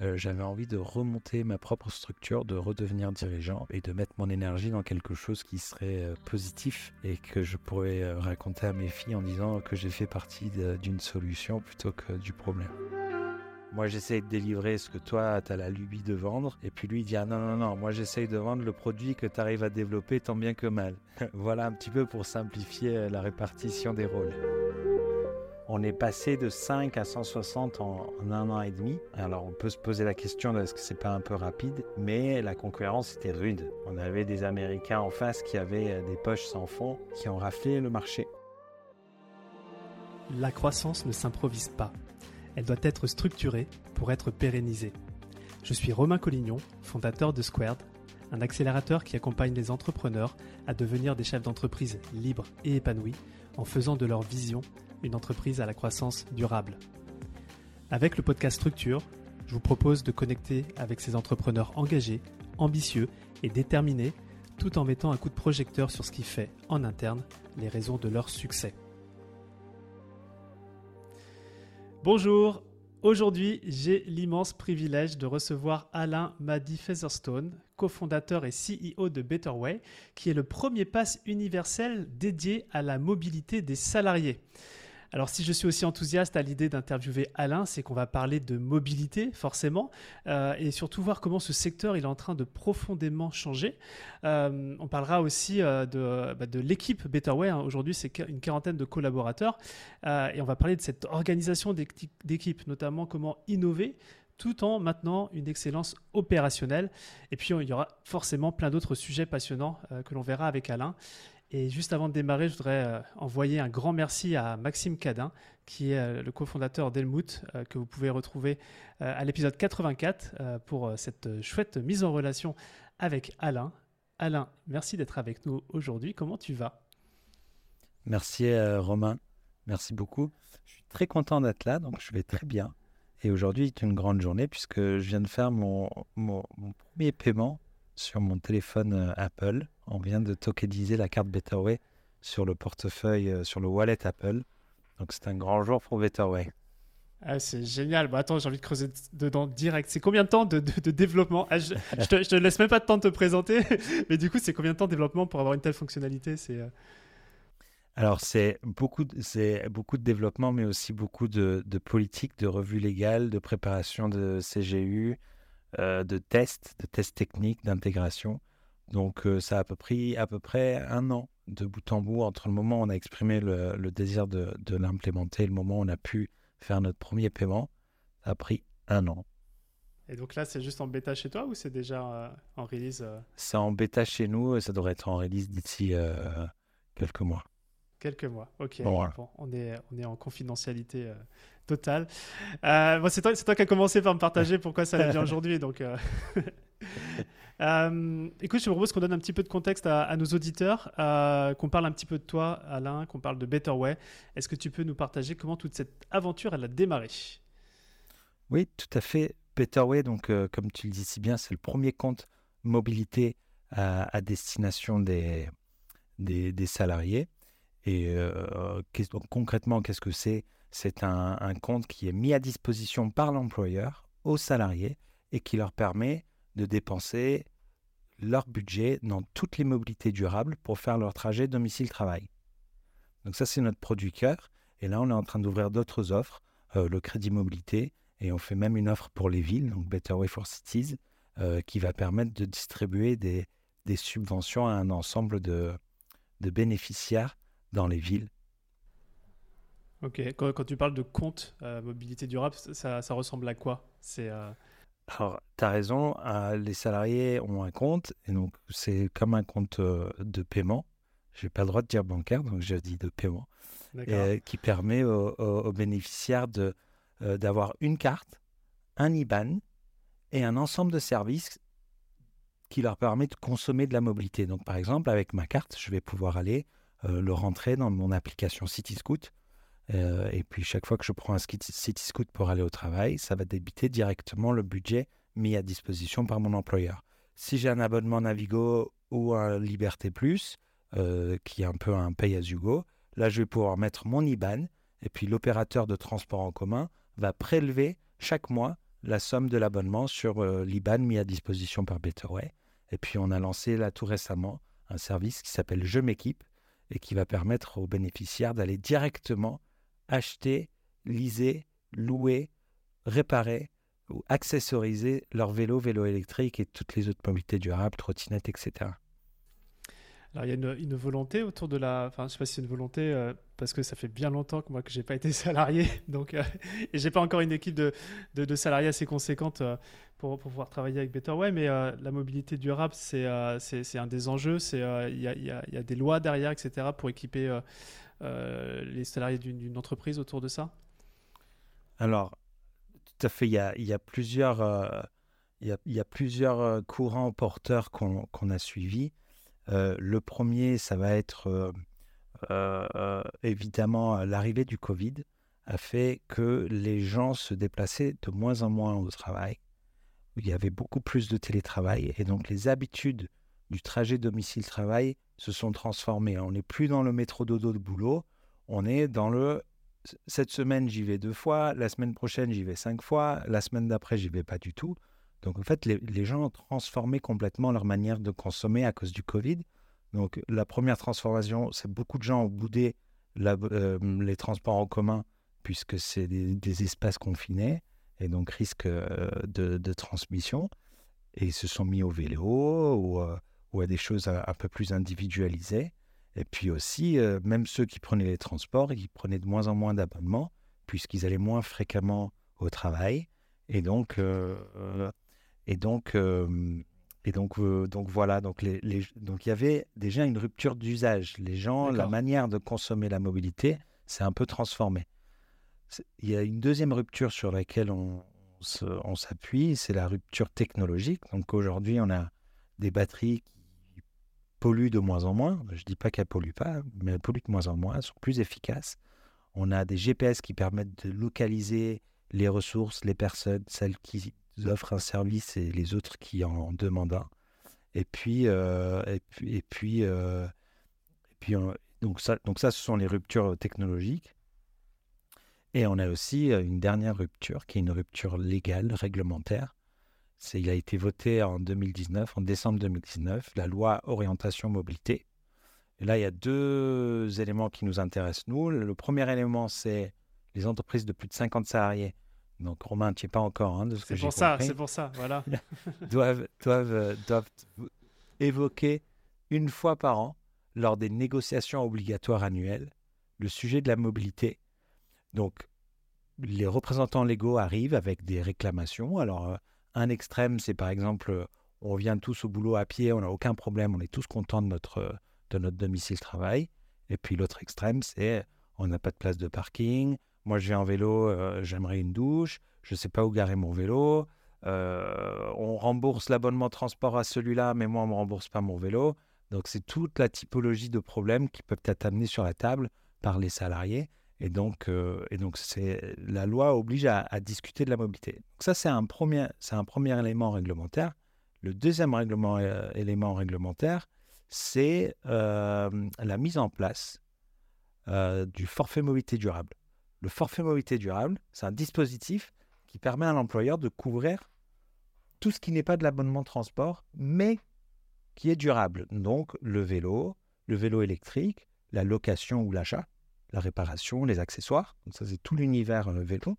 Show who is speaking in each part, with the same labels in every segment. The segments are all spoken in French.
Speaker 1: euh, j'avais envie de remonter ma propre structure, de redevenir dirigeant et de mettre mon énergie dans quelque chose qui serait euh, positif et que je pourrais euh, raconter à mes filles en disant que j'ai fait partie d'une solution plutôt que du problème. Moi, j'essaye de délivrer ce que toi, tu as la lubie de vendre. Et puis lui, il dit ah, non, non, non, moi, j'essaye de vendre le produit que tu arrives à développer tant bien que mal. voilà un petit peu pour simplifier la répartition des rôles. On est passé de 5 à 160 en, un an et demi. Alors on peut se poser la question est-ce que c'est pas un peu rapide Mais la concurrence était rude. On avait des Américains en face qui avaient euh, des poches sans fond, qui ont raflé le marché.
Speaker 2: La croissance ne s'improvise pas. Elle doit être structurée pour être pérennisée. Je suis Romain Collignon, fondateur de Squared, un accélérateur qui accompagne les entrepreneurs à devenir des chefs d'entreprise libres et épanouis en faisant de leur vision une entreprise à la croissance durable. Avec le podcast Structure, je vous propose de connecter avec ces entrepreneurs engagés, ambitieux et déterminés, tout en mettant un coup de projecteur sur ce qui fait, en interne, les raisons de leur succès. Bonjour, aujourd'hui j'ai l'immense privilège de recevoir Alain Madi Featherstone, cofondateur et CEO de Betterway, qui est le premier pass universel dédié à la mobilité des salariés. Alors si je suis aussi enthousiaste à l'idée d'interviewer Alain, c'est qu'on va parler de mobilité forcément euh, et surtout voir comment ce secteur est en train de profondément changer. Euh, on parlera aussi euh, de, bah, de l'équipe Betterway. Hein. Aujourd'hui c'est une quarantaine de collaborateurs et on va parler de cette organisation d'équipe, notamment comment innover tout en maintenant une excellence opérationnelle. Et puis il y aura forcément plein d'autres sujets passionnants que l'on verra avec Alain. Et juste avant de démarrer, je voudrais euh, envoyer un grand merci à Maxime Cadin, qui est euh, le cofondateur d'Elmout, euh, que vous pouvez retrouver à l'épisode 84 pour cette chouette mise en relation avec Alain. Alain, merci d'être avec nous aujourd'hui. Comment tu vas?
Speaker 1: Merci Romain, merci beaucoup. Je suis très content d'être là, donc je vais très bien. Et aujourd'hui est une grande journée puisque je viens de faire mon, mon premier paiement sur mon téléphone Apple on vient de tokeniser la carte Betterway sur le portefeuille, euh, sur le wallet Apple. Donc c'est un grand jour pour Betterway.
Speaker 2: Ah, c'est génial. Bah, attends, j'ai envie de creuser dedans direct. C'est combien de temps de, développement? Ah, Je ne te, te, laisse même pas de temps de te présenter, mais du coup, c'est combien de temps de développement pour avoir une telle fonctionnalité? C'est euh,
Speaker 1: Alors, c'est beaucoup, c'est beaucoup de développement, mais aussi beaucoup de, de politique, de revue légale, de préparation de CGU, euh, de tests, de tests techniques, d'intégration. Donc euh, ça a à peu, près, à peu près un an de bout en bout entre le moment où on a exprimé le, désir de, l'implémenter et le moment où on a pu faire notre premier paiement. Ça a pris un an.
Speaker 2: Et donc là, c'est juste en bêta chez toi ou c'est déjà euh, en release?
Speaker 1: C'est en bêta chez nous et ça devrait être en release d'ici quelques mois.
Speaker 2: Quelques mois, ok. on, est, on est en confidentialité totale. c'est toi, toi, qui as commencé par me partager pourquoi ça l'a bien aujourd'hui. Donc, Euh, écoute, je te propose qu'on donne un petit peu de contexte à, nos auditeurs, euh, qu'on parle un petit peu de toi, Alain, qu'on parle de Betterway. Est-ce que tu peux nous partager comment toute cette aventure elle a démarré?
Speaker 1: Oui, tout à fait. Betterway, donc euh, comme tu le dis si bien, c'est le premier compte mobilité à, destination des, des, salariés. Et concrètement, qu'est-ce que c'est? C'est un, compte qui est mis à disposition par l'employeur aux salariés et qui leur permet de dépenser leur budget dans toutes les mobilités durables pour faire leur trajet domicile-travail. Donc ça, c'est notre produit cœur. Et là, on est en train d'ouvrir d'autres offres, euh, le crédit mobilité, et on fait même une offre pour les villes, donc Better Way for Cities, euh, qui va permettre de distribuer des, subventions à un ensemble de bénéficiaires dans les villes.
Speaker 2: Ok, quand, quand tu parles de compte euh, mobilité durable, ça, ça, ressemble à quoi? C'est
Speaker 1: alors, tu as raison, euh, les salariés ont un compte, et donc c'est comme un compte euh, de paiement. Je n'ai pas le droit de dire bancaire, donc je dis de paiement, euh, qui permet aux, bénéficiaires de, d'avoir une carte, un IBAN et un ensemble de services qui leur permet de consommer de la mobilité. Donc, par exemple, avec ma carte, je vais pouvoir aller le rentrer dans mon application CityScoot euh, et puis chaque fois que je prends un City Scoot pour aller au travail, ça va débiter directement le budget mis à disposition par mon employeur. Si j'ai un abonnement Navigo ou un Liberté Plus, euh, qui est un peu un pay as you go, là je vais pouvoir mettre mon IBAN et puis l'opérateur de transport en commun va prélever chaque mois la somme de l'abonnement sur euh, l'IBAN mis à disposition par Betterway. Et puis on a lancé là tout récemment un service qui s'appelle Je m'équipe et qui va permettre aux bénéficiaires d'aller directement acheter, liser, louer, réparer ou accessoriser leur vélo, vélo électrique et toutes les autres mobilités durables, trottinettes, etc.
Speaker 2: Alors il y a une, volonté autour de la, enfin je sais pas si c'est une volonté euh, parce que ça fait bien longtemps que moi que j'ai pas été salarié, donc euh, et pas encore une équipe de, de, salariés assez conséquente euh, pour, pouvoir travailler avec Betterway, mais la mobilité durable c'est c'est un des enjeux, c'est il y a, y, a, des lois derrière etc pour équiper les salariés d'une entreprise autour de ça?
Speaker 1: Alors tout à fait, il y a, plusieurs courants porteurs qu'on a suivis. Euh, le premier, ça va être euh, euh, évidemment l'arrivée du Covid a fait que les gens se déplaçaient de moins en moins au travail. Il y avait beaucoup plus de télétravail et donc les habitudes du trajet domicile-travail se sont transformées. On n'est plus dans le métro dodo de boulot, on est dans le cette semaine j'y vais deux fois, la semaine prochaine j'y vais cinq fois, la semaine d'après j'y vais pas du tout. Donc en fait, les, gens ont transformé complètement leur manière de consommer à cause du Covid. Donc la première transformation, c'est beaucoup de gens ont boudé euh, les transports en commun puisque c'est des, espaces confinés et donc risque euh, de, transmission. Et ils se sont mis au vélo ou, euh, à des choses un, peu plus individualisées. Et puis aussi, même ceux qui prenaient les transports, ils prenaient de moins en moins d'abonnements puisqu'ils allaient moins fréquemment au travail. Et donc, et donc, et donc, donc voilà, donc, les, donc il y avait déjà une rupture d'usage. Les gens, la manière de consommer la mobilité s'est un peu transformée. Il y a une deuxième rupture sur laquelle on, on s'appuie, c'est la rupture technologique. Donc aujourd'hui, on a des batteries qui polluent de moins en moins. Je ne dis pas qu'elles ne polluent pas, mais elles polluent de moins en moins, sont plus efficaces. On a des GPS qui permettent de localiser les ressources, les personnes, celles qui offrent un service et les autres qui en demandent un. Et puis, euh, et puis, et puis, euh, donc ça, ce sont les ruptures technologiques. Et on a aussi euh, une dernière rupture qui est une rupture légale, réglementaire. C'est, il a été voté en 2019, en décembre 2019, la loi orientation mobilité. Et là, il y a deux éléments qui nous intéressent, nous. Le premier élément, c'est les entreprises de plus de 50 salariés donc Romain, tu es pas encore hein, de ce que
Speaker 2: j'ai compris. C'est pour ça, c'est pour ça, voilà.
Speaker 1: doivent, doivent, euh, doivent évoquer une fois par an, lors des négociations obligatoires annuelles, le sujet de la mobilité. Donc, les représentants légaux arrivent avec des réclamations. Alors, euh, un extrême, c'est par exemple, on vient tous au boulot à pied, on n'a aucun problème, on est tous contents de notre, de notre domicile-travail. Et puis l'autre extrême, c'est on n'a pas de place de parking, moi, je vais en vélo, euh, j'aimerais une douche, je ne sais pas où garer mon vélo. Euh, on rembourse l'abonnement transport à celui-là, mais moi, on ne me rembourse pas mon vélo. Donc, c'est toute la typologie de problèmes qui peuvent être amenés sur la table par les salariés. Et donc, euh, la loi oblige à, discuter de la mobilité. Donc ça, c'est un, premier, élément réglementaire. Le deuxième règlement, élément réglementaire, c'est la mise en place du forfait mobilité durable. Le forfait mobilité durable, c'est un dispositif qui permet à l'employeur de couvrir tout ce qui n'est pas de l'abonnement transport, mais qui est durable. Donc le vélo, le vélo électrique, la location ou l'achat, la réparation, les accessoires. Ça, c'est tout l'univers euh, vélo.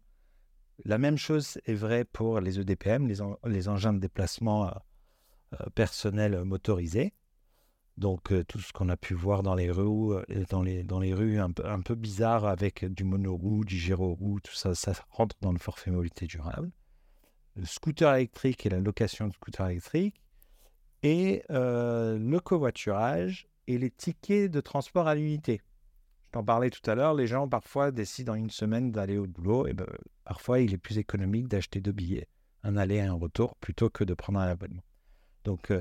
Speaker 1: La même chose est vraie pour les EDPM, les, engins de déplacement euh, euh, personnels motorisés. Donc tout ce qu'on a pu voir dans les rues, dans les, rues un peu, bizarres avec du monoroue, du gyroroue, tout ça, ça rentre dans le forfait mobilité durable. Le scooter électrique et la location de scooter électrique. Et le covoiturage et les tickets de transport à l'unité. Je t'en parlais tout à l'heure, les gens parfois décident en une semaine d'aller au boulot. Et ben, parfois, il est plus économique d'acheter deux billets, un aller et un retour, plutôt que de prendre un abonnement. Donc,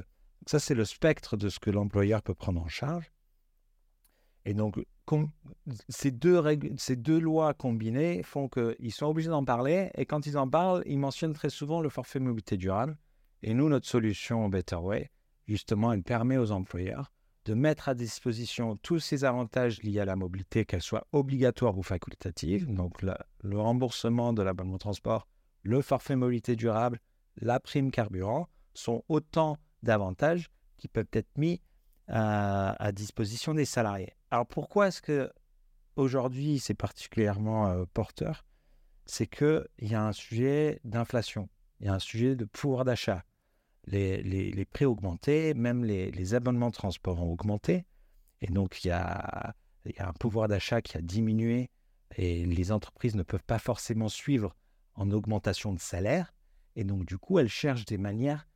Speaker 1: ça, c'est le spectre de ce que l'employeur peut prendre en charge. Et donc, ces, deux ces deux lois combinées font qu'ils sont obligés d'en parler. Et quand ils en parlent, ils mentionnent très souvent le forfait mobilité durable. Et nous, notre solution Better Way, justement, elle permet aux employeurs de mettre à disposition tous ces avantages liés à la mobilité, qu'elles soient obligatoires ou facultatives. Donc, le remboursement de l'abonnement transport le forfait mobilité durable, la prime carburant sont autant d'avantages qui peuvent être mis à, disposition des salariés. Alors pourquoi est-ce que aujourd'hui c'est particulièrement euh, porteur? C'est qu'il y a un sujet d'inflation, il y a un sujet de pouvoir d'achat. Les, les, prix ont augmenté, même les, les, abonnements de transport ont augmenté. Et donc il y a, un pouvoir d'achat qui a diminué et les entreprises ne peuvent pas forcément suivre en augmentation de salaire. Et donc du coup, elles cherchent des manières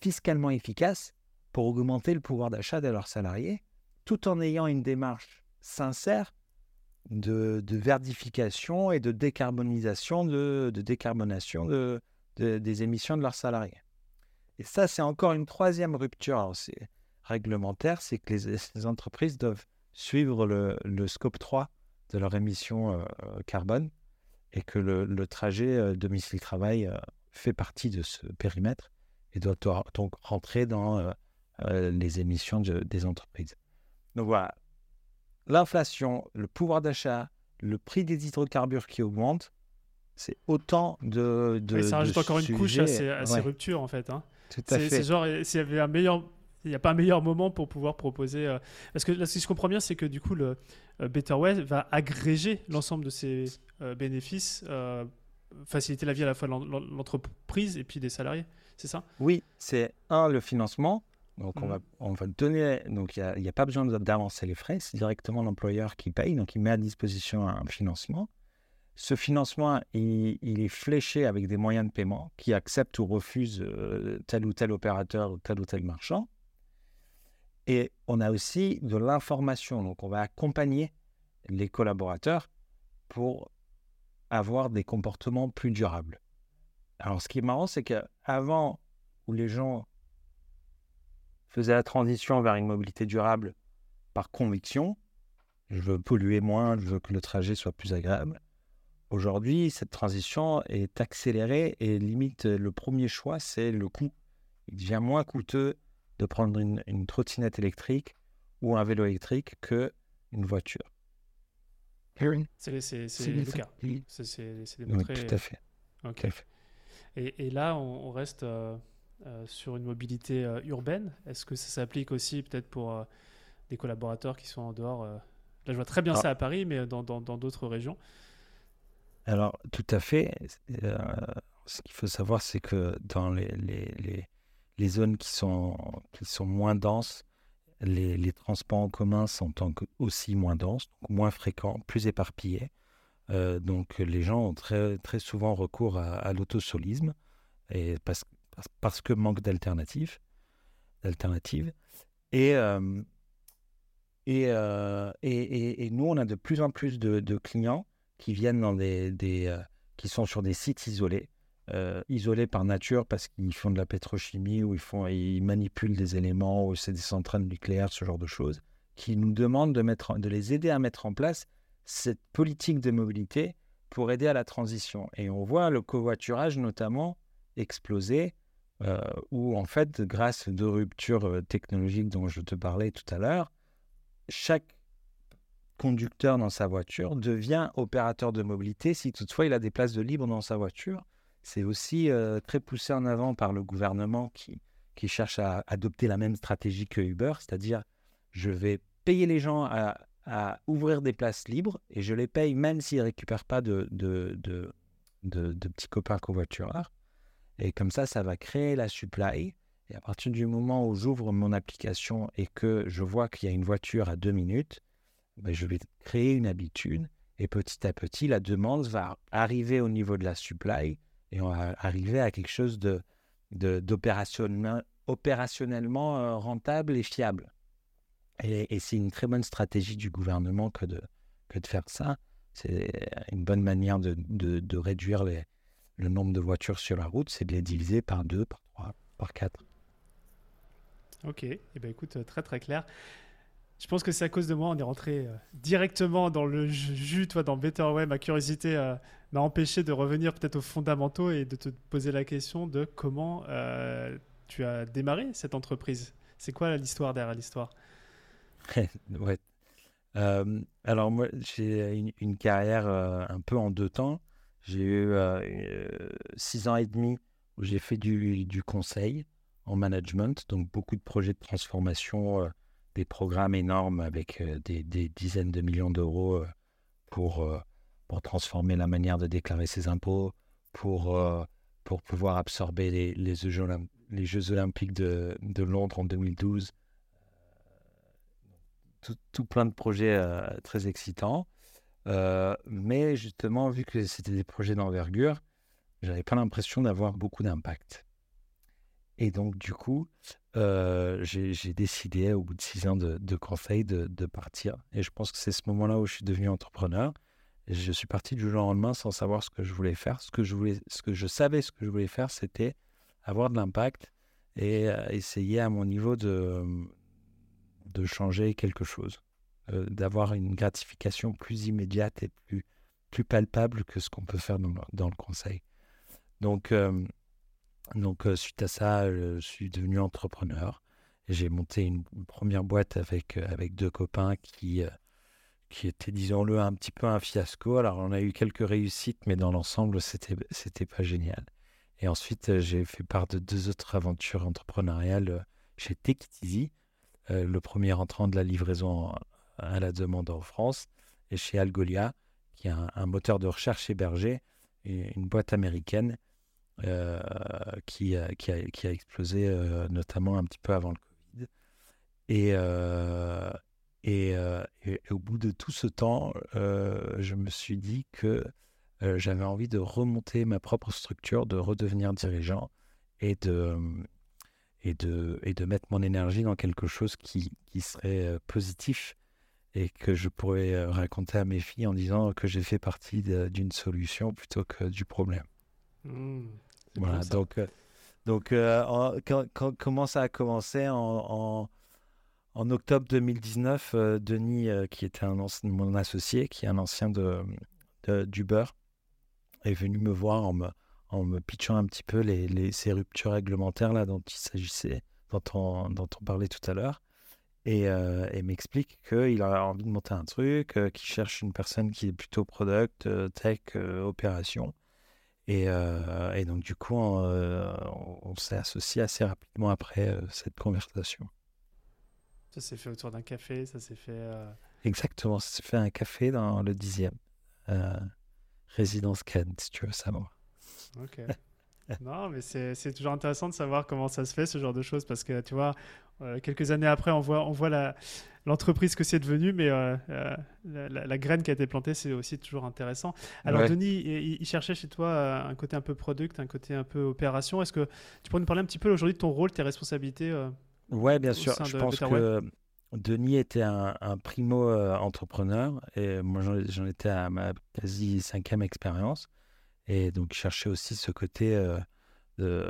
Speaker 1: fiscalement efficaces pour augmenter le pouvoir d'achat de leurs salariés, tout en ayant une démarche sincère de, verdification et de décarbonisation, de, décarbonation de, des émissions de leurs salariés. Et ça, c'est encore une troisième rupture réglementaire, c'est que les, entreprises doivent suivre le, scope 3 de leur émission euh, carbone et que le, trajet euh, domicile-travail euh, fait partie de ce périmètre et doit donc rentrer dans euh, les émissions des entreprises. Donc voilà, l'inflation, le pouvoir d'achat, le prix des hydrocarbures qui augmente, c'est autant de, de
Speaker 2: ça rajoute encore une couche à ces, ruptures en fait. Hein. Tout à fait. C'est genre s'il y avait un meilleur il n'y a pas un meilleur moment pour pouvoir proposer. Euh, parce que là, si je comprends bien, c'est que du coup, le euh, Betterway va agréger l'ensemble de ces bénéfices, faciliter la vie à la fois de l'entreprise et puis des salariés. C'est ça?
Speaker 1: Oui, c'est un, le financement. Donc, on, mmh. va, on va donner. Donc, il n'y a, pas besoin d'avancer les frais. C'est directement l'employeur qui paye. Donc, il met à disposition un financement. Ce financement, il, est fléché avec des moyens de paiement qui acceptent ou refusent euh, tel ou tel opérateur ou tel ou tel marchand. Et on a aussi de l'information. Donc, on va accompagner les collaborateurs pour avoir des comportements plus durables. Alors, ce qui est marrant, c'est qu'avant, où les gens faisait la transition vers une mobilité durable par conviction. Je veux polluer moins, je veux que le trajet soit plus agréable. Aujourd'hui, cette transition est accélérée et limite, le premier choix, c'est le coût. Il devient moins coûteux de prendre une, trottinette électrique ou un vélo électrique que une voiture.
Speaker 2: C'est le cas. C'est
Speaker 1: démontré. Oui, tout à fait.
Speaker 2: Et, et, là, on, reste euh, euh, sur une mobilité euh, urbaine. Est-ce que ça s'applique aussi peut-être pour euh, des collaborateurs qui sont en dehors Là, je vois très bien ça à Paris, mais dans d'autres régions.
Speaker 1: Alors, tout à fait. ce qu'il faut savoir, c'est que dans les, les, les, zones qui sont, qui sont moins denses, les, les transports en commun sont aussi moins denses, moins fréquents, plus éparpillés. donc, les gens ont très, très souvent recours à, l'autosolisme. Parce, parce que manque d'alternatives. d'alternatives. Et, euh, euh, et, et, et, nous, on a de plus en plus de clients qui viennent dans des, euh, qui sont sur des sites isolés, isolés par nature parce qu'ils font de la pétrochimie ou ils, font, ils manipulent des éléments ou c'est des centrales nucléaires, ce genre de choses, qui nous demandent de, mettre, de les aider à mettre en place cette politique de mobilité pour aider à la transition. Et on voit le covoiturage notamment exploser euh, où en fait, grâce aux deux ruptures euh, technologiques dont je te parlais tout à l'heure, chaque conducteur dans sa voiture devient opérateur de mobilité si toutefois il a des places de libre dans sa voiture. C'est aussi euh, très poussé en avant par le gouvernement qui, qui cherche à adopter la même stratégie que Uber, c'est-à-dire je vais payer les gens à, ouvrir des places libres et je les paye même s'ils ne récupèrent pas de, de, de, de petits copains covoitureurs. Et comme ça, ça va créer la supply. Et à partir du moment où j'ouvre mon application et que je vois qu'il y a une voiture à deux minutes, ben je vais créer une habitude. Et petit à petit, la demande va arriver au niveau de la supply et on va arriver à quelque chose de, euh, rentable et fiable. Et, c'est une très bonne stratégie du gouvernement que de, faire ça. C'est une bonne manière de, réduire le nombre de voitures sur la route, c'est de les diviser par deux, par trois, par quatre.
Speaker 2: Ok, eh ben écoute, euh, très très clair. Je pense que c'est à cause de moi, on est rentré euh, directement dans le jus, toi, dans Better Way. Ma curiosité euh, m'a empêché de revenir peut-être aux fondamentaux et de te poser la question de comment tu as démarré cette entreprise. C'est quoi l'histoire derrière l'histoire?
Speaker 1: Ouais. alors moi, j'ai une, carrière un peu en deux temps. J'ai eu six ans et demi où j'ai fait du, conseil en management, donc beaucoup de projets de transformation, des programmes énormes avec des, des, dizaines de millions d'euros pour, pour transformer la manière de déclarer ses impôts, pour, pouvoir absorber les, Jeux, olympiques de, Londres en 2012. Tout, tout plein de projets très excitants. mais justement, vu que c'était des projets d'envergure, j'avais pas l'impression d'avoir beaucoup d'impact. Et donc, du coup, euh, j'ai décidé, au bout de six ans de, conseil, de, partir. Et je pense que c'est ce moment-là où je suis devenu entrepreneur. Je suis parti du jour au lendemain sans savoir ce que je voulais faire. Ce que je, voulais, ce que je savais, ce que je voulais faire, c'était avoir de l'impact et euh, essayer à mon niveau de, de changer quelque chose, euh, d'avoir une gratification plus immédiate et plus, plus palpable que ce qu'on peut faire dans le, conseil. Donc, donc suite à ça, je suis devenu entrepreneur. J'ai monté une, première boîte avec, avec deux copains qui, qui était, disons-le, un petit peu un fiasco. Alors, on a eu quelques réussites, mais dans l'ensemble, c'était, c'était pas génial. Et ensuite, j'ai fait part de deux autres aventures entrepreneuriales chez Techitisy, le premier entrant de la livraison à la demande en France, et chez Algolia, qui est un, un moteur de recherche hébergé, une boîte américaine euh, qui, a, explosé euh, notamment un petit peu avant le Covid. Et, euh, au bout de tout ce temps, je me suis dit que j'avais envie de remonter ma propre structure, de redevenir dirigeant et de, et de, et de mettre mon énergie dans quelque chose qui, qui serait positif et que je pourrais raconter à mes filles en disant que j'ai fait partie d'une solution plutôt que du problème.
Speaker 2: Mmh.
Speaker 1: Voilà, donc, euh, donc euh, quand, comment ça a commencé en, en, octobre 2019, euh, Denis, qui était un mon associé, qui est un ancien de, d'Uber, est venu me voir en me, en me pitchant un petit peu les, les, ces ruptures réglementaires là, dont il s'agissait, dont on, dont on parlait tout à l'heure. Et, et m'explique qu'il a envie de monter un truc, qu'il cherche une personne qui est plutôt product, tech, opération. Et, euh, et, donc, du coup, on, euh, on s'est associé assez rapidement après euh, cette conversation.
Speaker 2: Ça s'est fait autour d'un café, ça s'est fait.
Speaker 1: Exactement, ça s'est fait un café dans le 10e. résidence Ken, si tu veux savoir.
Speaker 2: Ok. non, mais c'est toujours intéressant de savoir comment ça se fait, ce genre de choses, parce que tu vois, quelques années après, on voit, on voit la, l'entreprise que c'est devenu, mais euh, euh, la, graine qui a été plantée, c'est aussi toujours intéressant. Alors, Denis, il, cherchait chez toi euh, un côté un peu product, un côté un peu opération. Est-ce que tu pourrais nous parler un petit peu aujourd'hui de ton rôle, tes responsabilités
Speaker 1: Ouais, bien sûr. Je pense que Denis était un, primo entrepreneur et moi, j'en étais à ma quasi cinquième expérience. Et donc, je cherchais aussi ce côté de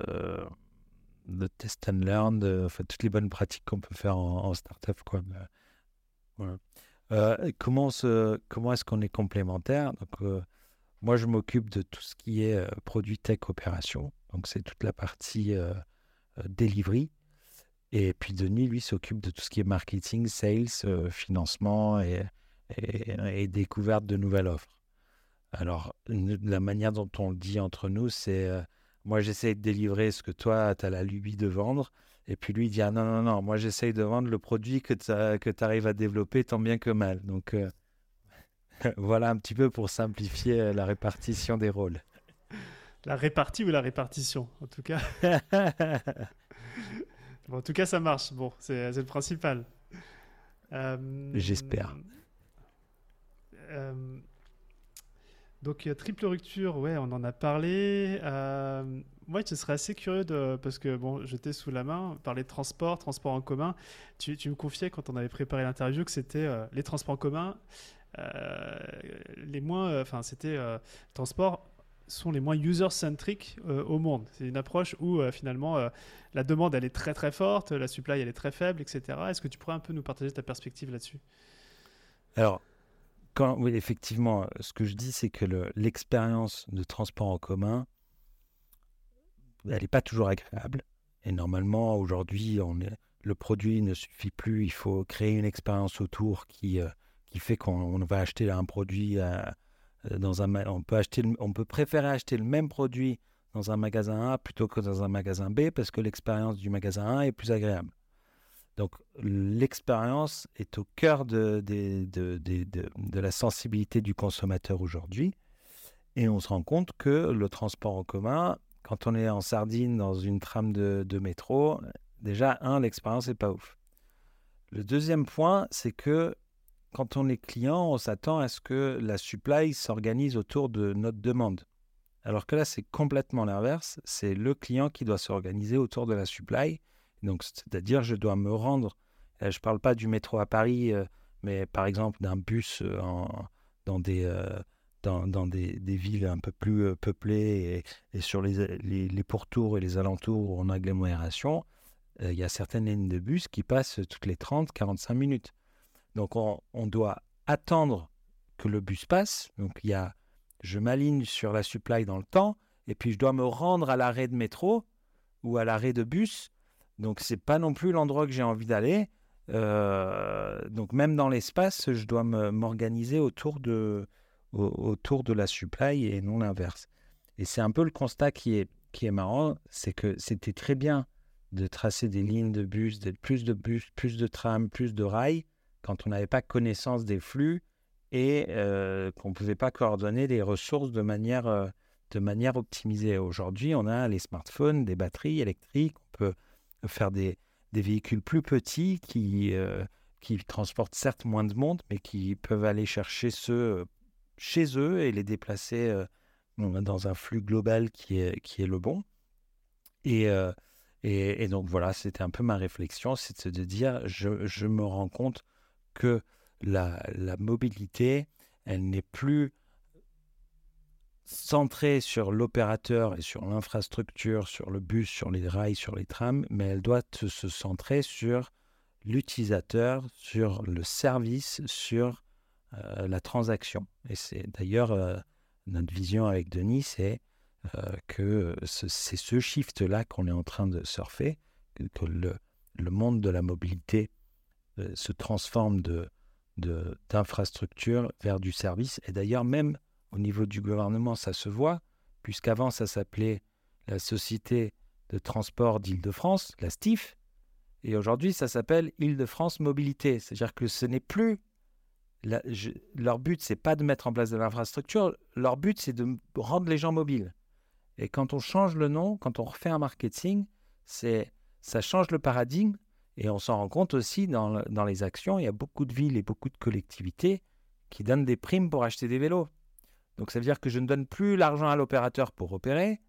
Speaker 1: de test and learn, de, toutes les bonnes pratiques qu'on peut faire en, en startup. Quoi. Euh, comment comment est-ce qu'on est complémentaire? Donc, euh, moi, je m'occupe de tout ce qui est euh, produit tech opération. Donc, c'est toute la partie delivery. Et puis, Denis, lui, s'occupe de tout ce qui est marketing, sales, financement et, et, découverte de nouvelles offres. Alors, la manière dont on le dit entre nous, c'est moi, j'essaie de délivrer ce que toi, tu as la lubie de vendre. Et puis lui, il dit ah, non, non, non, moi j'essaye de vendre le produit que tu arrives à développer tant bien que mal. Donc euh, voilà un petit peu pour simplifier euh, la répartition des rôles.
Speaker 2: La répartie ou la répartition, en tout cas? bon, en tout cas, ça marche. Bon, c'est le principal.
Speaker 1: Euh, J'espère.
Speaker 2: Donc, triple rupture, ouais, on en a parlé. Moi, je serais assez curieux parce que bon, j'étais sous la main, parler de transport, transport en commun. Tu, me confiais quand on avait préparé l'interview que c'était euh, les transports en commun, euh, les moins, euh, enfin, c'était transports sont les moins user-centric au monde. C'est une approche où finalement la demande elle est très très forte, la supply elle est très faible, etc. Est-ce que tu pourrais un peu nous partager ta perspective là-dessus?
Speaker 1: Alors, oui, effectivement, ce que je dis, c'est que l'expérience de transport en commun, elle n'est pas toujours agréable. Et normalement, aujourd'hui, le produit ne suffit plus. Il faut créer une expérience autour qui, euh, fait qu'on va acheter un produit dans un, on, peut acheter, on peut préférer acheter le même produit dans un magasin A plutôt que dans un magasin B parce que l'expérience du magasin A est plus agréable. Donc l'expérience est au cœur de, la sensibilité du consommateur aujourd'hui. Et on se rend compte que le transport en commun, quand on est en sardine dans une trame de, métro, déjà, un, l'expérience n'est pas ouf. Le deuxième point, c'est que quand on est client, on s'attend à ce que la supply s'organise autour de notre demande. Alors que là, c'est complètement l'inverse. C'est le client qui doit s'organiser autour de la supply. Donc, c'est-à-dire, je dois me rendre. Euh, je ne parle pas du métro à Paris, euh, mais par exemple d'un bus euh, dans des, dans, des, villes un peu plus peuplées et, sur les, les, pourtours et les alentours où on a l'agglomération. Il y a certaines lignes de bus qui passent toutes les 30-45 minutes. Donc, on, on doit attendre que le bus passe. Donc, y a je m'aligne sur la supply dans le temps, et puis je dois me rendre à l'arrêt de métro ou à l'arrêt de bus. Donc c'est pas non plus l'endroit que j'ai envie d'aller. Euh, donc même dans l'espace, je dois m'organiser autour de, autour de la supply et non l'inverse. Et c'est un peu le constat qui est, qui est marrant, c'est que c'était très bien de tracer des lignes de bus, plus de bus, plus de trams, plus de rails, quand on n'avait pas connaissance des flux et euh, qu'on ne pouvait pas coordonner les ressources de manière, euh, de manière optimisée. Aujourd'hui, on a les smartphones, des batteries électriques, on peut faire des, des véhicules plus petits qui, euh, qui transportent certes moins de monde, mais qui peuvent aller chercher ceux chez eux et les déplacer dans un flux global qui est, qui est le bon. Et, et, et donc voilà, c'était un peu ma réflexion, c'est de dire, je, je me rends compte que la, mobilité, elle n'est plus centrée sur l'opérateur et sur l'infrastructure, sur le bus, sur les rails, sur les trams, mais elle doit se centrer sur l'utilisateur, sur le service, sur euh, la transaction. Et c'est d'ailleurs euh, notre vision avec Denis, c'est euh, que c'est ce shift-là qu'on est en train de surfer, que, le, le, monde de la mobilité se transforme de d'infrastructure vers du service. Et d'ailleurs, même au niveau du gouvernement, ça se voit, puisqu'avant, ça s'appelait la Société de transport d'Île-de-France, la STIF, et aujourd'hui, ça s'appelle Île-de-France Mobilité. C'est-à-dire que ce n'est plus... leur but, c'est pas de mettre en place de l'infrastructure, leur but, c'est de rendre les gens mobiles. Et quand on change le nom, quand on refait un marketing, c'est ça change le paradigme et on s'en rend compte aussi dans, dans, les actions, il y a beaucoup de villes et beaucoup de collectivités qui donnent des primes pour acheter des vélos. Donc ça veut dire que je ne donne plus l'argent à l'opérateur pour opérer,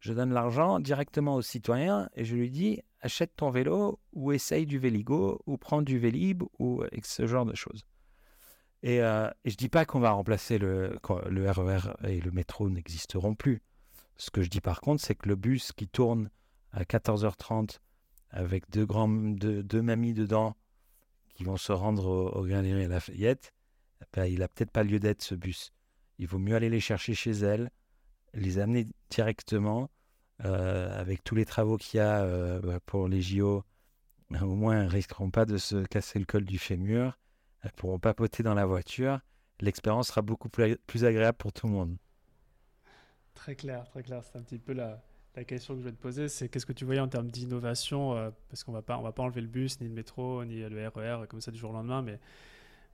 Speaker 1: je donne l'argent directement au citoyen et je lui dis achète ton vélo ou essaye du Véligo ou prends du Vélib ou ce genre de choses. Et, euh, je ne dis pas qu'on va remplacer le, RER e et le métro n'existeront plus. Ce que je dis par contre, c'est que le bus qui tourne à 14h30 avec deux, grands, deux, mamies dedans qui vont se rendre au, au à Lafayette, ben, il n'a peut-être pas lieu d'être ce bus. Il vaut mieux aller les chercher chez elles, les amener directement, euh, avec tous les travaux qu'il y a euh, pour les JO. Au moins, elles ne risqueront pas de se casser le col du fémur. Elles pourront papoter dans la voiture. L'expérience sera beaucoup plus, agréable pour tout le monde.
Speaker 2: Très clair, très clair. C'est un petit peu la, question que je vais te poser, c'est qu'est-ce que tu voyais en termes d'innovation euh, Parce qu'on va pas, on va pas enlever le bus, ni le métro, ni le RER e comme ça du jour au lendemain, mais,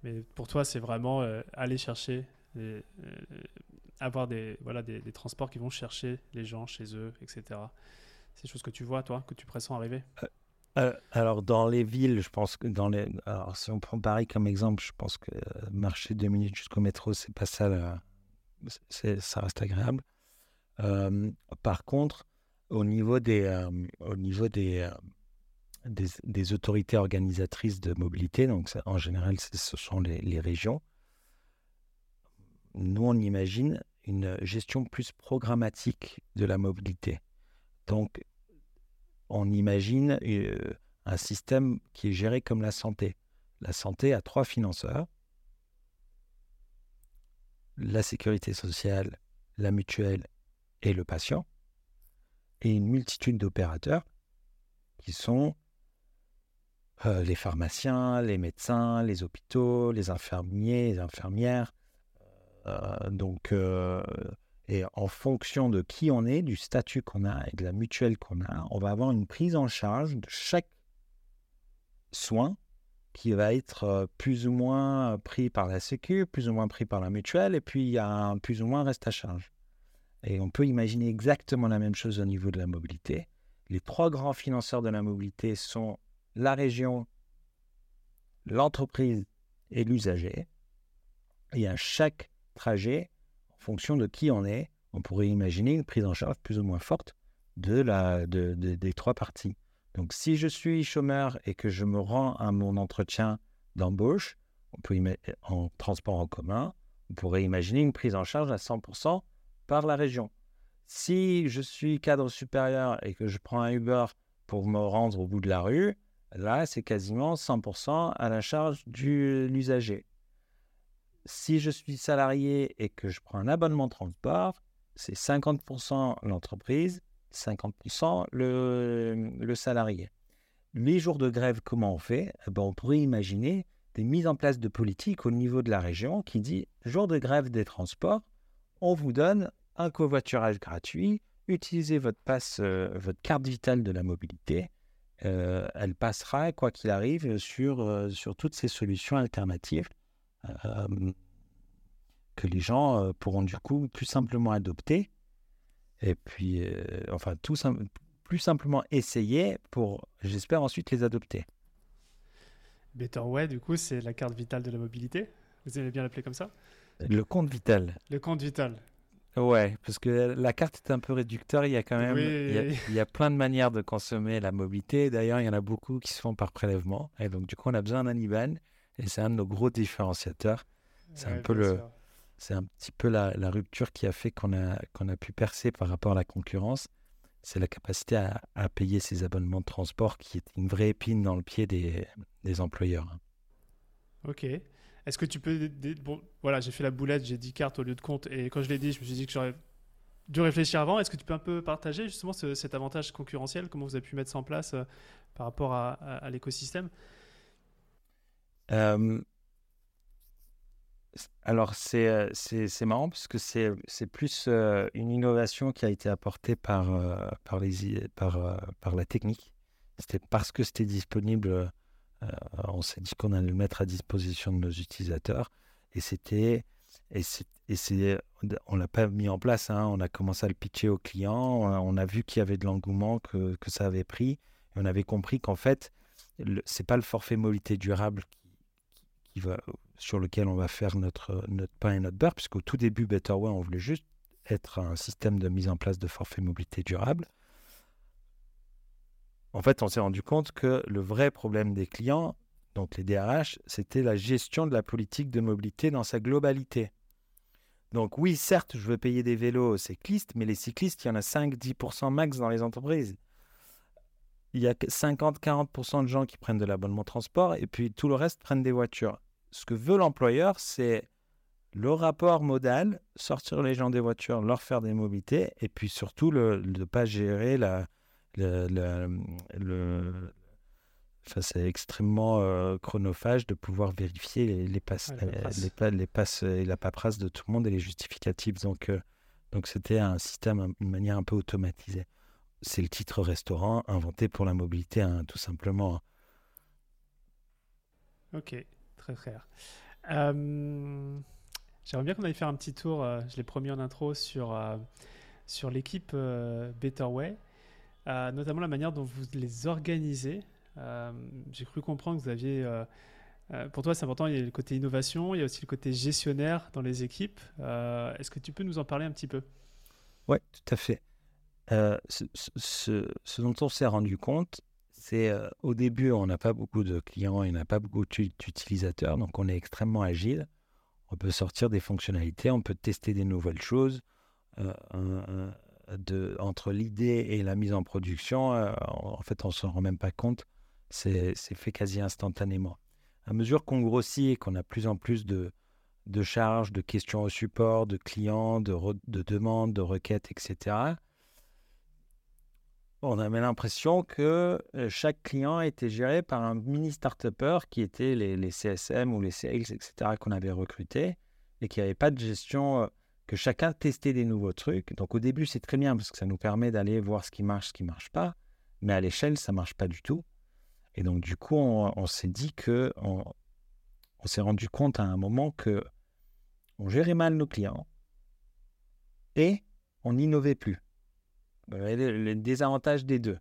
Speaker 2: mais pour toi, c'est vraiment aller chercher, euh, avoir des, voilà, des, transports qui vont chercher les gens chez eux, etc. C'est des choses que tu vois, toi, que tu pressens arriver?
Speaker 1: Alors dans les villes, je pense que dans les, alors si on prend Paris comme exemple, je pense que marcher deux minutes jusqu'au métro, c'est pas ça, ça reste agréable. par contre, au niveau des, euh, au niveau euh, des, des, autorités organisatrices de mobilité, donc en général, ce sont les, régions, nous, on imagine une gestion plus programmatique de la mobilité. Donc, on imagine euh, un système qui est géré comme la santé. La santé a trois financeurs la sécurité sociale, la mutuelle et le patient et une multitude d'opérateurs qui sont euh, les pharmaciens, les médecins, les hôpitaux, les infirmiers, les infirmières, donc, et en fonction de qui on est, du statut qu'on a et de la mutuelle qu'on a, on va avoir une prise en charge de chaque soin qui va être plus ou moins pris par la Sécu, plus ou moins pris par la mutuelle, et puis il y a un plus ou moins reste à charge. Et on peut imaginer exactement la même chose au niveau de la mobilité. Les trois grands financeurs de la mobilité sont la région, l'entreprise et l'usager. Et à chaque trajet, en fonction de qui on est, on pourrait imaginer une prise en charge plus ou moins forte de la, des trois parties. Donc, si je suis chômeur et que je me rends à mon entretien d'embauche, on peut en transport en commun, on pourrait imaginer une prise en charge à 100% par la région. Si je suis cadre supérieur et que je prends un Uber pour me rendre au bout de la rue, là, c'est quasiment 100% à la charge de l'usager. Si je suis salarié et que je prends un abonnement de transport, c'est 50% l'entreprise, 50% le, salarié. Les jours de grève, comment on fait? Eh ben, On pourrait imaginer des mises en place de politiques au niveau de la région qui dit jour de grève des transports, on vous donne un covoiturage gratuit, utilisez votre euh, carte vitale de la mobilité. Euh, elle passera, quoi qu'il arrive, sur, euh, sur toutes ces solutions alternatives que les gens pourront du coup plus simplement adopter et puis, enfin, tout plus simplement essayer pour, j'espère, ensuite les adopter.
Speaker 2: Better Way, du coup, c'est la carte vitale de la mobilité. Vous aimez bien l'appeler comme ça?
Speaker 1: Le compte vital.
Speaker 2: Le compte vital.
Speaker 1: Ouais, parce que la carte est un peu réducteur. Il y a quand même, il, y a, plein de manières de consommer la mobilité. D'ailleurs, il y en a beaucoup qui se font par prélèvement. Et donc, du coup, on a besoin d'un IBAN. Et c'est un de nos gros différenciateurs. C'est un peu le, c'est un petit peu la, rupture qui a fait qu'on a, qu'on a pu percer par rapport à la concurrence. C'est la capacité à, payer ces abonnements de transport qui est une vraie épine dans le pied des, des employeurs.
Speaker 2: Ok. Est-ce que tu peux. Bon, voilà, j'ai fait la boulette, j'ai 10 cartes au lieu de compte. Et quand je l'ai dit, je me suis dit que j'aurais dû réfléchir avant. Est-ce que tu peux un peu partager justement cet avantage concurrentiel? Comment vous avez pu mettre ça en place euh, par rapport à, l'écosystème?
Speaker 1: Alors, c'est marrant parce que c'est plus une innovation qui a été apportée par, par, les, par, par la technique. C'était parce que c'était disponible euh, on s'est dit qu'on allait le mettre à disposition de nos utilisateurs. Et c'était. Et c'est, on l'a pas mis en place, hein. on a commencé à le pitcher aux clients, on a, vu qu'il y avait de l'engouement, que, que, ça avait pris, on avait compris qu'en fait, ce c'est pas le forfait mobilité durable sur lequel on va faire notre, notre pain et notre beurre, puisqu'au tout début, Betterway, on voulait juste être un système de mise en place de forfait mobilité durable en fait, on s'est rendu compte que le vrai problème des clients, donc les DRH, c'était la gestion de la politique de mobilité dans sa globalité. Donc oui, certes, je veux payer des vélos aux cyclistes, mais les cyclistes, il y en a 5-10% max dans les entreprises. Il y a 50-40% de gens qui prennent de l'abonnement transport et puis tout le reste prennent des voitures. Ce que veut l'employeur, c'est le rapport modal, sortir les gens des voitures, leur faire des mobilités et puis surtout de ne pas gérer la, le, le, c'est extrêmement euh, chronophage de pouvoir vérifier les, les passes, les, les, passes et la paperasse de tout le monde et les justificatifs. Donc, euh, donc c'était un système, une manière un peu automatisée. C'est le titre restaurant inventé pour la mobilité, hein, tout simplement.
Speaker 2: Ok, très. Euh, j'aimerais bien qu'on aille faire un petit tour, je l'ai promis en intro, sur, sur l'équipe Betterway. Euh, notamment la manière dont vous les organisez. Euh, j'ai cru comprendre que vous aviez, euh, pour toi c'est important, il y a le côté innovation, il y a aussi le côté gestionnaire dans les équipes. Est-ce que tu peux nous en parler un petit peu?
Speaker 1: Oui, tout à fait. Ce, ce, dont on s'est rendu compte, c'est au début, on n'a pas beaucoup de clients on n'a pas beaucoup d'utilisateurs, donc on est extrêmement agile. On peut sortir des fonctionnalités, on peut tester des nouvelles choses de, entre l'idée et la mise en production, euh, en fait, on ne s'en rend même pas compte. C'est fait quasi instantanément. À mesure qu'on grossit et qu'on a plus en plus de, charges, de questions au support, de clients, de demandes, de requêtes, etc., on avait l'impression que euh, chaque client était géré par un mini start qui était les, CSM ou les sales, etc., qu'on avait recrutés. et qu'il n'y avait pas de gestion, que chacun testait des nouveaux trucs. Donc au début, c'est très bien parce que ça nous permet d'aller voir ce qui marche, ce qui ne marche pas. Mais à l'échelle, ça ne marche pas du tout. Et donc du coup, on, s'est dit que on, s'est rendu compte à un moment que on gérait mal nos clients et on n'innovait plus. Les désavantages des deux.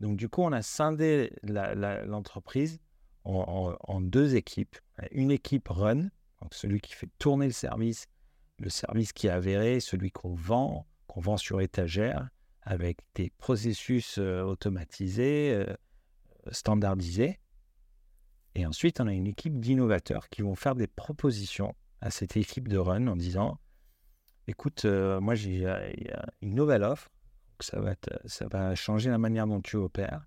Speaker 1: Donc du coup, on a scindé l'entreprise en, deux équipes. Une équipe run, celui qui fait tourner le service, le service qui est avéré, celui qu'on vend, qu'on vend sur étagère, avec des processus euh, automatisés, euh, standardisés. Et ensuite, on a une équipe d'innovateurs qui vont faire des propositions à cette équipe de run en disant, écoute, euh, moi j'ai une nouvelle offre, ça va, ça va changer la manière dont tu opères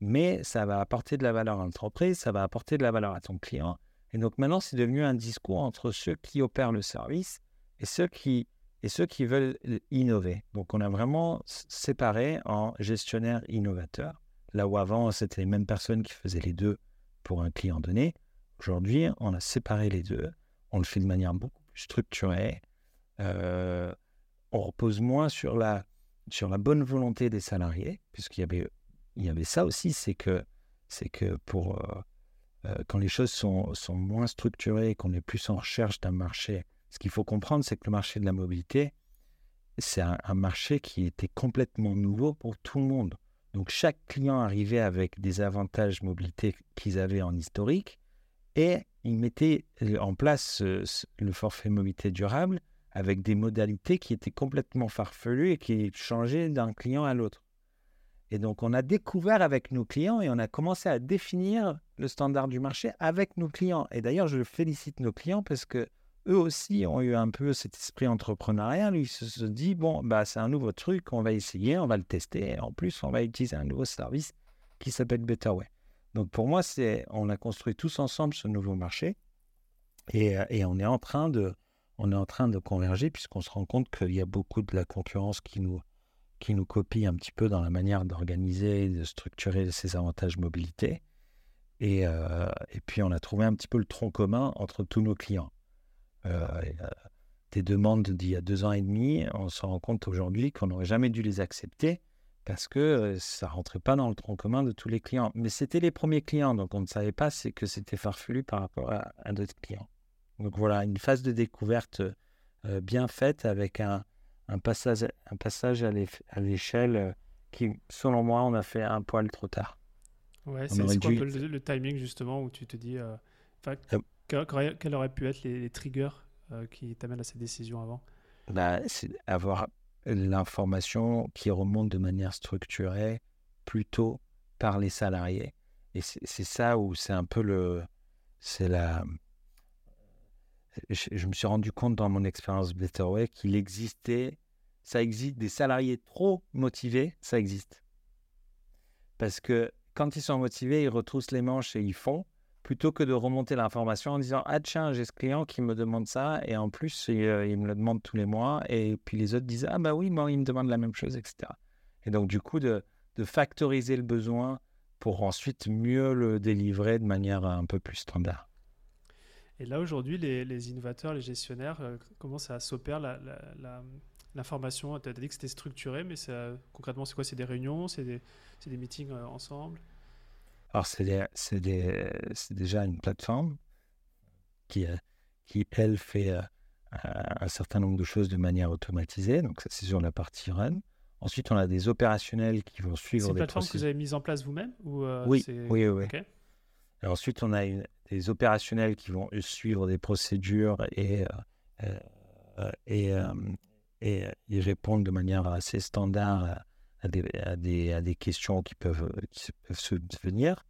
Speaker 1: mais ça va apporter de la valeur à l'entreprise, ça va apporter de la valeur à ton client. Et donc maintenant, c'est devenu un discours entre ceux qui opèrent le service et ceux qui, et ceux qui veulent innover. Donc on a vraiment séparé en gestionnaire innovateur. Là où avant, c'était les mêmes personnes qui faisaient les deux pour un client donné. Aujourd'hui, on a séparé les deux. On le fait de manière beaucoup plus structurée. Euh, on repose moins sur la, sur la bonne volonté des salariés, puisqu'il y avait il y avait ça aussi, c'est que, c'est que pour, euh, euh, quand les choses sont, sont moins structurées, qu'on est plus en recherche d'un marché, ce qu'il faut comprendre, c'est que le marché de la mobilité, c'est un, marché qui était complètement nouveau pour tout le monde. Donc chaque client arrivait avec des avantages mobilité qu'ils avaient en historique et ils mettaient en place le forfait mobilité durable avec des modalités qui étaient complètement farfelues et qui changeaient d'un client à l'autre. Et donc, on a découvert avec nos clients et on a commencé à définir le standard du marché avec nos clients. Et d'ailleurs, je félicite nos clients parce que eux aussi ont eu un peu cet esprit entrepreneurial. Ils se sont dit, bon, bah, c'est un nouveau truc, on va essayer, on va le tester. Et en plus, on va utiliser un nouveau service qui s'appelle Betterway. Donc, pour moi, c'est, on a construit tous ensemble ce nouveau marché et, euh, et on est en train de, on est en train de converger puisqu'on se rend compte qu'il y a beaucoup de la concurrence qui nous, copie un petit peu dans la manière d'organiser et de structurer ces avantages mobilité. Et, euh, et, puis, on a trouvé un petit peu le tronc commun entre tous nos clients. Euh, euh, des demandes d'il y a deux ans et demi, on se rend compte aujourd'hui qu'on n'aurait jamais dû les accepter parce que ça rentrait pas dans le tronc commun de tous les clients. Mais c'était les premiers clients, donc on ne savait pas que c'était farfelu par rapport à d'autres clients. Donc voilà, une phase de découverte bien faite avec un, un passage, un passage à l'échelle euh, qui, selon moi, on a fait un poil trop tard.
Speaker 2: Ouais, c'est quoi le, timing justement où tu te dis, euh, euh quels auraient pu être les, triggers euh, qui t'amènent à cette décision avant?
Speaker 1: Bah, C'est avoir l'information qui remonte de manière structurée plutôt par les salariés. Et c'est ça où c'est un peu le. C'est la. Je, me suis rendu compte dans mon expérience Betterway qu'il existait ça existe. Des salariés trop motivés, ça existe. Parce que quand ils sont motivés, ils retroussent les manches et ils font, plutôt que de remonter l'information en disant Ah, tiens, j'ai ce client qui me demande ça, et en plus, il, euh, me le demande tous les mois, et puis les autres disent Ah, bah oui, moi, il me demande la même chose, etc. Et donc, du coup, de factoriser le besoin pour ensuite mieux le délivrer de manière un peu plus standard.
Speaker 2: Et là, aujourd'hui, les, les, innovateurs, les gestionnaires, euh, comment ça s'opère la, la, l'information Tu as dit que c'était structuré, mais concrètement, c'est quoi? C'est des réunions? C'est des, des, meetings euh, ensemble?
Speaker 1: Alors, c'est déjà une plateforme qui, euh, qui elle, fait euh, un certain nombre de choses de manière automatisée. Donc, ça, c'est sur la partie run. Ensuite, on a des opérationnels qui vont suivre
Speaker 2: C'est une plateforme que vous avez mise en place vous-même ou
Speaker 1: oui, oui, oui, Et ensuite, on a des opérationnels qui vont suivre des procédures et, et, et euh, ils répondent de manière assez standard à des, à des, à des questions qui peuvent, qui peuvent se venir.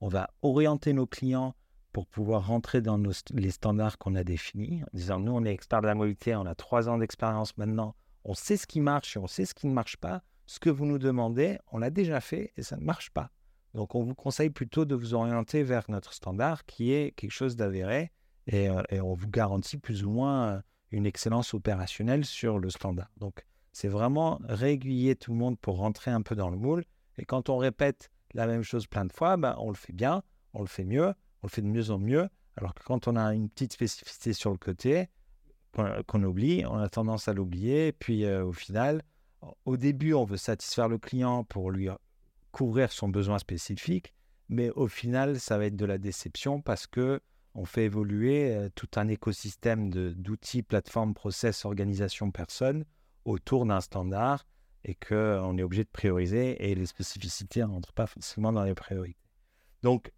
Speaker 1: On va orienter nos clients pour pouvoir rentrer dans les standards qu'on a définis, en disant nous, on est expert de la mobilité, on a trois ans d'expérience maintenant, on sait ce qui marche et on sait ce qui ne marche pas. Ce que vous nous demandez, on l'a déjà fait et ça ne marche pas. Donc, on vous conseille plutôt de vous orienter vers notre standard qui est quelque chose d'avéré et, euh, on vous garantit plus ou moins euh, une excellence opérationnelle sur le standard. Donc, c'est vraiment régulier tout le monde pour rentrer un peu dans le moule. Et quand on répète la même chose plein de fois, ben, on le fait bien, on le fait mieux, on le fait de mieux en mieux. Alors que quand on a une petite spécificité sur le côté, qu'on oublie, on a tendance à l'oublier. Puis euh, au final, au début, on veut satisfaire le client pour lui couvrir son besoin spécifique, mais au final, ça va être de la déception parce que on fait évoluer euh, tout un écosystème d'outils, plateformes, process, organisation, personnes autour d'un standard et qu'on est obligé de prioriser et les spécificités ne rentrent pas forcément dans les priorités. Donc,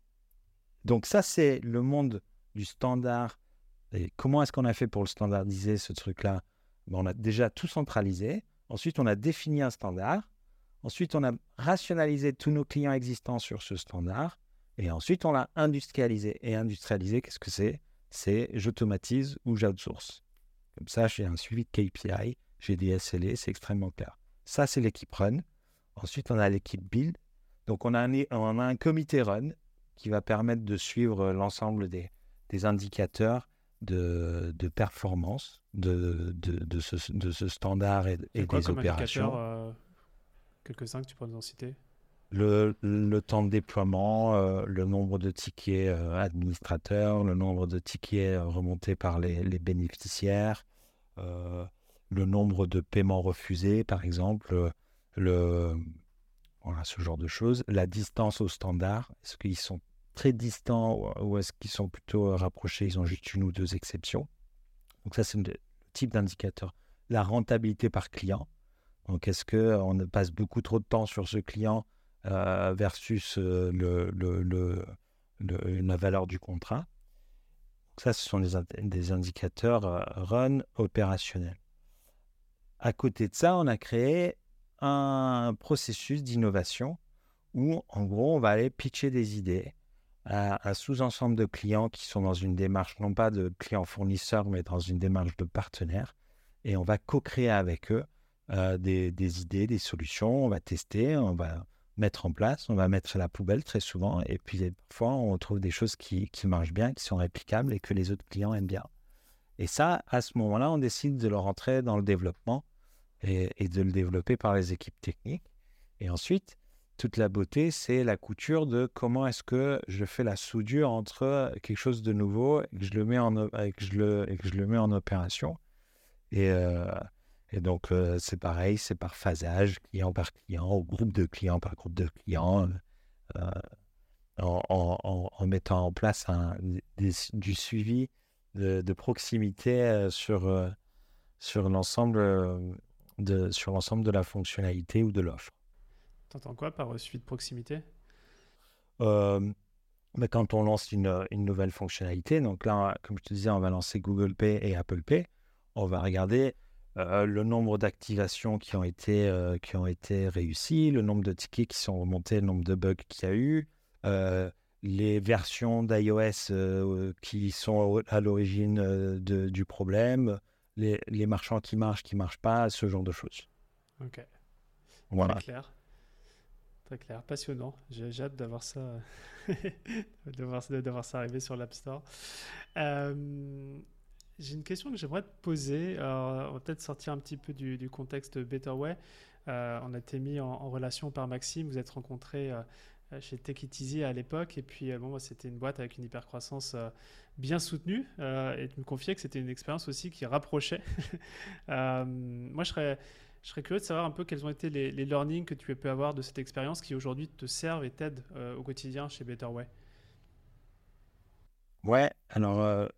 Speaker 1: donc ça, c'est le monde du standard. Comment est-ce qu'on a fait pour le standardiser, ce truc-là? Ben, On a déjà tout centralisé. Ensuite, on a défini un standard. Ensuite, on a rationalisé tous nos clients existants sur ce standard. Et ensuite, on l'a industrialisé. Et industrialisé, qu'est-ce que c'est? C'est j'automatise ou j'outsource. Comme ça, j'ai un suivi de KPI, j'ai des SLA, c'est extrêmement clair. Ça, c'est l'équipe run. Ensuite, on a l'équipe build. Donc, on a, un, on a un comité run qui va permettre de suivre l'ensemble des, des indicateurs de, de performance de, de, de, ce, de ce standard et, et des opérations. Euh,
Speaker 2: quelques-uns que tu pourrais nous en citer?
Speaker 1: Le, temps de déploiement, euh, le nombre de tickets euh, administrateurs, le nombre de tickets euh, remontés par les, bénéficiaires, le nombre de paiements refusés, par exemple, le, ce genre de choses. La distance au standard, est-ce qu'ils sont très distants ou est-ce qu'ils sont plutôt rapprochés? Ils ont juste une ou deux exceptions. Donc ça, c'est le type d'indicateur. La rentabilité par client. Donc est-ce qu'on passe beaucoup trop de temps sur ce client euh, versus euh, la valeur du contrat? ça, ce sont des, des indicateurs euh, run opérationnels. À côté de ça, on a créé un processus d'innovation où, en gros, on va aller pitcher des idées à un sous-ensemble de clients qui sont dans une démarche, non pas de clients fournisseurs, mais dans une démarche de partenaires. Et on va co-créer avec eux des, des, idées, des solutions. On va tester, on va mettre en place, on va mettre à la poubelle très souvent, et puis parfois on trouve des choses qui, qui, marchent bien, qui sont réplicables et que les autres clients aiment bien. Et ça, à ce moment-là, on décide de le rentrer dans le développement et, de le développer par les équipes techniques. Et ensuite, toute la beauté, c'est la couture de comment est-ce que je fais la soudure entre quelque chose de nouveau et que je le mets en, et que je le, et que je le mets en opération. Et, euh, et donc, euh, c'est pareil, c'est par phasage, client par client, ou groupe de clients par groupe de clients, euh, en, mettant en place un, du suivi de, proximité euh, sur, sur l'ensemble de, sur l'ensemble de la fonctionnalité ou de l'offre.
Speaker 2: Tu entends quoi par suivi de proximité?
Speaker 1: Mais quand on lance une, une, nouvelle fonctionnalité, donc là, comme je te disais, on va lancer Google Pay et Apple Pay, on va regarder euh, le nombre d'activations qui, ont été, euh, qui ont été réussies, le nombre de tickets qui sont remontés, le nombre de bugs qu'il y a eu, euh, les versions d'iOS qui sont à l'origine du problème, les, les, marchands qui marchent, qui ne marchent pas, ce genre de choses.
Speaker 2: Ok. Voilà. Très clair. Très clair, passionnant. J'ai hâte d'avoir ça, de, voir, de voir ça arriver sur l'App Store. J'ai une question que j'aimerais te poser. on va peut-être sortir un petit peu du, contexte Betterway. Euh, on a été mis en, relation par Maxime. Vous êtes rencontrés euh, chez Tech à l'époque. Et puis, euh, bon, c'était une boîte avec une hypercroissance bien soutenue. et tu me confiais que c'était une expérience aussi qui rapprochait. moi, je serais, curieux de savoir un peu quels ont été les, les learnings que tu as pu avoir de cette expérience qui aujourd'hui te servent et t'aident au quotidien chez Betterway.
Speaker 1: Ouais, alors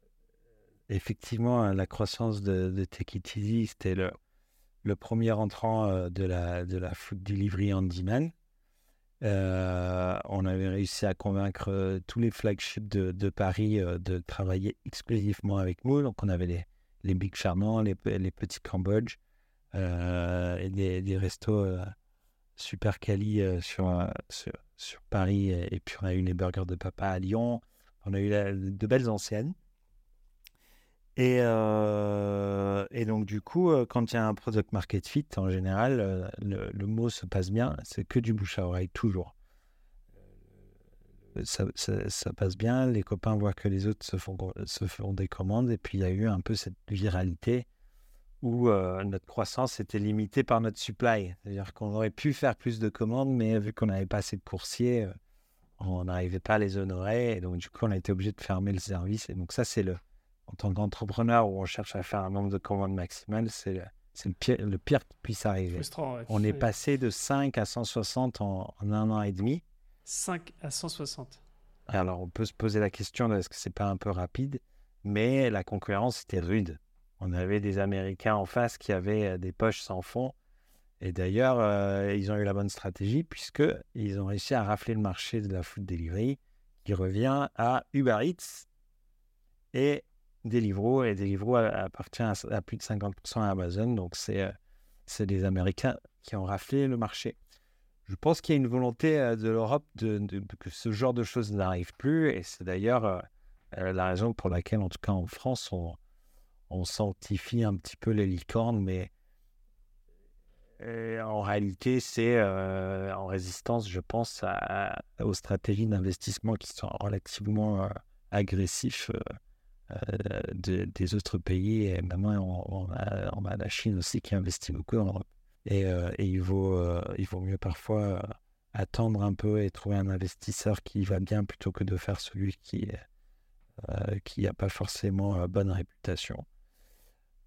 Speaker 1: effectivement, la croissance de, de Take It Easy, c'était le, premier entrant euh, de la, de la food delivery on demand. Euh, on avait réussi à convaincre euh, tous les flagships de, Paris de travailler exclusivement avec nous. Donc, on avait les, les Big Charmants, les, les petits Cambodge, et des, restos super quali sur, sur, Paris. Et, puis, on a eu les burgers de papa à Lyon. On a eu de belles anciennes. Et, euh, et, donc, du coup, euh, quand il y a un product market fit, en général, euh, le, mot se passe bien. C'est que du bouche à oreille, toujours. Ça, ça, passe bien. Les copains voient que les autres se font, se font des commandes. Et puis, il y a eu un peu cette viralité où notre croissance était limitée par notre supply. C'est-à-dire qu'on aurait pu faire plus de commandes, mais vu qu'on n'avait pas assez de coursiers, on n'arrivait pas à les honorer. Et donc, du coup, on a été obligé de fermer le service. Et donc, ça, c'est le en tant qu'entrepreneur où on cherche à faire un nombre de commandes maximal, c'est le pire, le pire qui puisse arriver. On est passé de 5 à 160 en, en, un an et demi.
Speaker 2: 5 à 160.
Speaker 1: Alors, on peut se poser la question est-ce que c'est pas un peu rapide Mais la concurrence était rude. On avait des Américains en face qui avaient euh, des poches sans fond. Et d'ailleurs, euh, ils ont eu la bonne stratégie puisqu'ils ont réussi à rafler le marché de la food delivery qui revient à Uber Eats et Deliveroo. Et Deliveroo appartient à, plus de 50% à Amazon. Donc, c'est euh, c'est les Américains qui ont raflé le marché. Je pense qu'il y a une volonté de l'Europe que ce genre de choses n'arrive plus. Et c'est d'ailleurs la raison pour laquelle, en tout cas en France, on, on sanctifie un petit peu les licornes, mais euh, en réalité, c'est euh, en résistance, je pense, aux stratégies d'investissement qui sont relativement euh, agressifs des autres pays. Et maintenant, on, a, la Chine aussi qui investit beaucoup en Europe. Et, il, vaut, il vaut mieux parfois attendre un peu et trouver un investisseur qui va bien plutôt que de faire celui qui qui n'a pas forcément bonne réputation.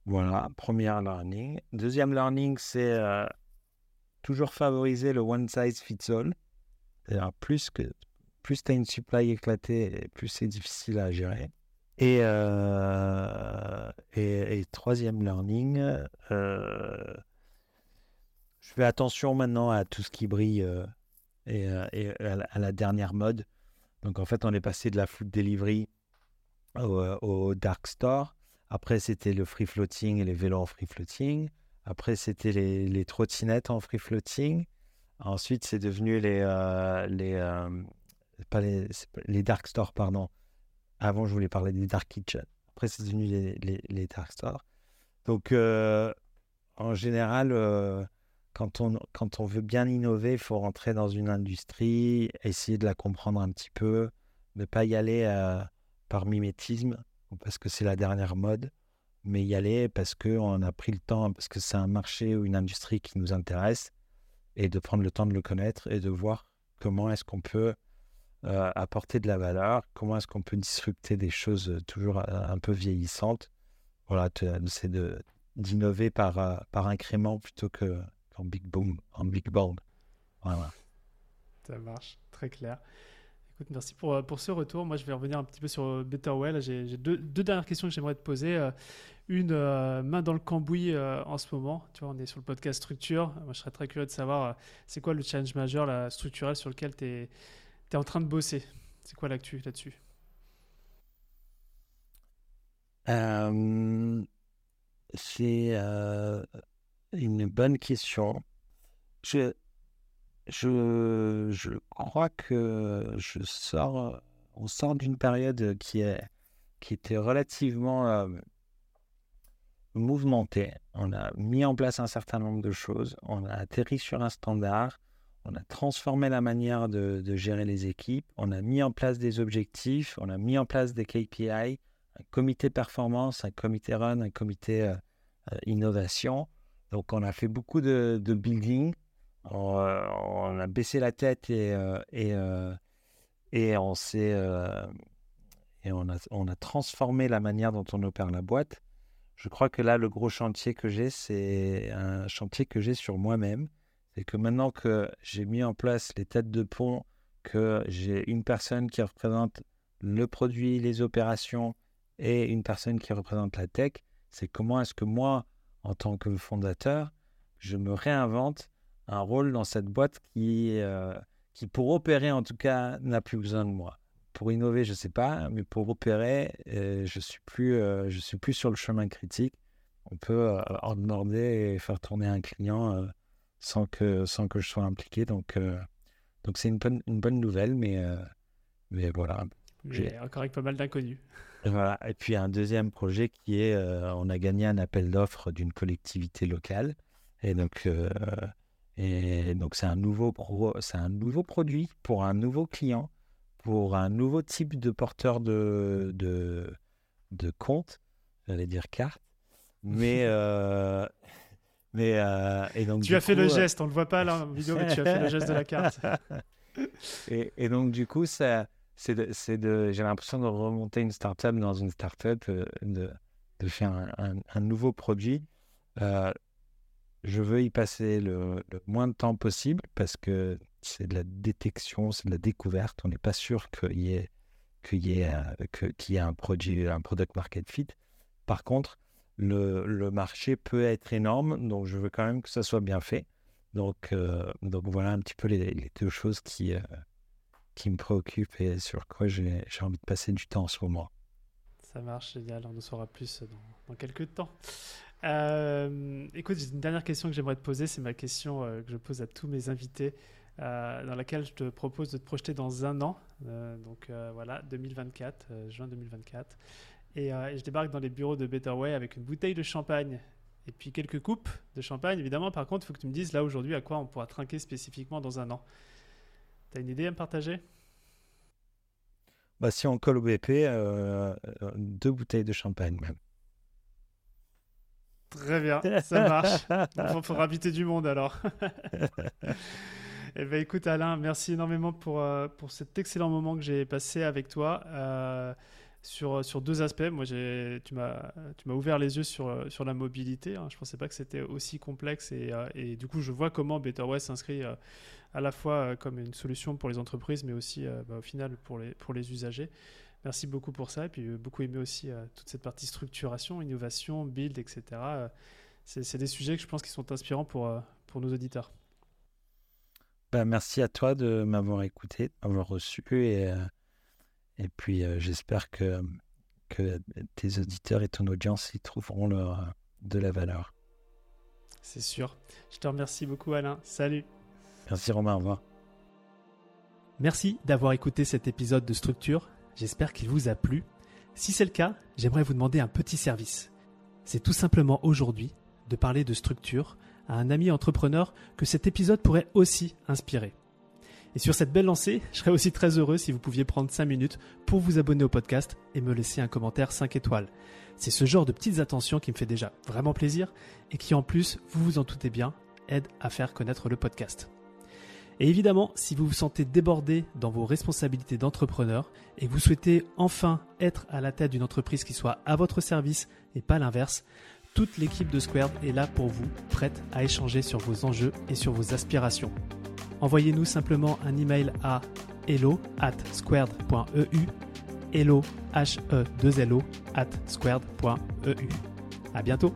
Speaker 1: Voilà, première learning. Deuxième learning, c'est euh, toujours favoriser le one size fits all. plus plus tu as une supply éclatée, plus c'est difficile à gérer. Et, euh, et, troisième learning, euh, je fais attention maintenant à tout ce qui brille et, à, la, dernière mode. Donc en fait, on est passé de la food delivery au dark store. Après, c'était le free floating et les vélos en free floating. Après, c'était les, trottinettes en free floating. Ensuite, c'est devenu les, euh, les, euh, pas les, les, dark stores, pardon. Avant, je voulais parler des dark kitchen. Après, c'est devenu les, dark stores. Donc, euh, en général, quand, on, quand on veut bien innover, il faut rentrer dans une industrie, essayer de la comprendre un petit peu, ne pas y aller par mimétisme parce que c'est la dernière mode, mais y aller parce qu'on a pris le temps, parce que c'est un marché ou une industrie qui nous intéresse, et de prendre le temps de le connaître et de voir comment est-ce qu'on peut euh, apporter de la valeur, comment est-ce qu'on peut disrupter des choses euh, toujours euh, un peu vieillissantes? Voilà, c'est d'innover par, par incrément plutôt qu'en big boom, en big bang. Voilà.
Speaker 2: Ça marche, très clair merci pour, pour ce retour. Moi, je vais revenir un petit peu sur Betterwell. J'ai deux, deux, dernières questions que j'aimerais te poser. Une, main dans le cambouis en ce moment. Tu vois, on est sur le podcast Structure. Moi, je serais très curieux de savoir c'est quoi le challenge majeur la structurel sur lequel tu es, es, en train de bosser. C'est quoi l'actu là-dessus?
Speaker 1: C'est une bonne question. Je, je, je crois que je sors, on sort d'une période qui, est, qui était relativement euh, mouvementée. On a mis en place un certain nombre de choses, on a atterri sur un standard, on a transformé la manière de, gérer les équipes, on a mis en place des objectifs, on a mis en place des KPI, un comité performance, un comité run, un comité euh, euh, innovation. Donc on a fait beaucoup de, building euh, on, a baissé la tête et, on a transformé la manière dont on opère la boîte. Je crois que là, le gros chantier que j'ai, c'est un chantier que j'ai sur moi-même. C'est que maintenant que j'ai mis en place les têtes de pont, que j'ai une personne qui représente le produit, les opérations et une personne qui représente la tech, c'est comment est-ce que moi, en tant que fondateur, je me réinvente un rôle dans cette boîte qui, euh, qui pour opérer en tout cas, n'a plus besoin de moi. Pour innover, je ne sais pas, mais pour opérer, euh, je suis, plus, euh, suis plus sur le chemin critique. On peut ordonner et faire tourner un client sans, que, sans que je sois impliqué. Donc, donc c'est une bonne, une bonne nouvelle, mais, mais voilà.
Speaker 2: J'ai encore avec pas mal d'inconnus.
Speaker 1: Voilà. Et puis un deuxième projet qui est, on a gagné un appel d'offres d'une collectivité locale. Et donc, et donc, c'est un, nouveau c'est un nouveau produit pour un nouveau client, pour un nouveau type de porteur de, de, de compte, j'allais dire carte. Mais. Mais euh, et donc,
Speaker 2: tu as fait le euh, geste, on ne le voit pas là en vidéo, mais tu as fait le geste de la carte.
Speaker 1: et, et, donc, du coup, ça, c'est de, j'ai l'impression de remonter une startup dans une startup, euh, de, de faire un, nouveau produit. Euh, je veux y passer le, moins de temps possible parce que c'est de la détection, c'est de la découverte. On n'est pas sûr qu'il y ait, qu'il y, ait, qu'il y ait un produit, un product market fit. Par contre, le, marché peut être énorme, donc je veux quand même que ça soit bien fait. Donc, euh, voilà un petit peu les, deux choses qui, qui me préoccupe et sur quoi j'ai envie de passer du temps en ce moment.
Speaker 2: Ça marche, génial. On en saura plus dans, quelques temps. Euh, écoute, une dernière question que j'aimerais te poser. C'est ma question euh, que je pose à tous mes invités, euh, dans laquelle je te propose de te projeter dans un an. donc voilà, 2024, juin 2024. Et, et, je débarque dans les bureaux de Better Way avec une bouteille de champagne et puis quelques coupes de champagne. Évidemment, par contre, il faut que tu me dises là aujourd'hui à quoi on pourra trinquer spécifiquement dans un an. T'as une idée à me partager?
Speaker 1: Bah, Si on colle au BP, euh, euh, deux bouteilles de champagne même.
Speaker 2: Très bien, ça marche. Il faudra inviter du monde alors. eh ben, écoute Alain, merci énormément pour, euh, pour cet excellent moment que j'ai passé avec toi sur, sur deux aspects. Moi, tu m'as ouvert les yeux sur, sur la mobilité. Hein. Je ne pensais pas que c'était aussi complexe et, et, du coup, je vois comment BetterWest s'inscrit à la fois euh, comme une solution pour les entreprises, mais aussi euh, bah, au final pour les, pour les usagers. Merci beaucoup pour ça. Et puis euh, beaucoup aimé aussi toute cette partie structuration, innovation, build, etc. C'est des sujets que je pense qui sont inspirants pour, pour nos auditeurs.
Speaker 1: Bah, merci à toi de m'avoir écouté, de m'avoir reçu. Et, et puis j'espère que, que tes auditeurs et ton audience y trouveront leur, de la valeur.
Speaker 2: C'est sûr. Je te remercie beaucoup Alain. Salut.
Speaker 1: Merci Romain, au revoir.
Speaker 2: Merci d'avoir écouté cet épisode de Structure. J'espère qu'il vous a plu. Si c'est le cas, j'aimerais vous demander un petit service. C'est tout simplement aujourd'hui de parler de structure à un ami entrepreneur que cet épisode pourrait aussi inspirer. Et sur cette belle lancée, je serais aussi très heureux si vous pouviez prendre 5 minutes pour vous abonner au podcast et me laisser un commentaire 5 étoiles. C'est ce genre de petites attentions qui me fait déjà vraiment plaisir et qui en plus, vous vous en doutez bien, aide à faire connaître le podcast. Et évidemment, si vous vous sentez débordé dans vos responsabilités d'entrepreneur et vous souhaitez enfin être à la tête d'une entreprise qui soit à votre service et pas l'inverse, toute l'équipe de Squared est là pour vous, prête à échanger sur vos enjeux et sur vos aspirations. Envoyez-nous simplement un email à hello at squared.eu hello h e 2 lo at squared.eu. À bientôt.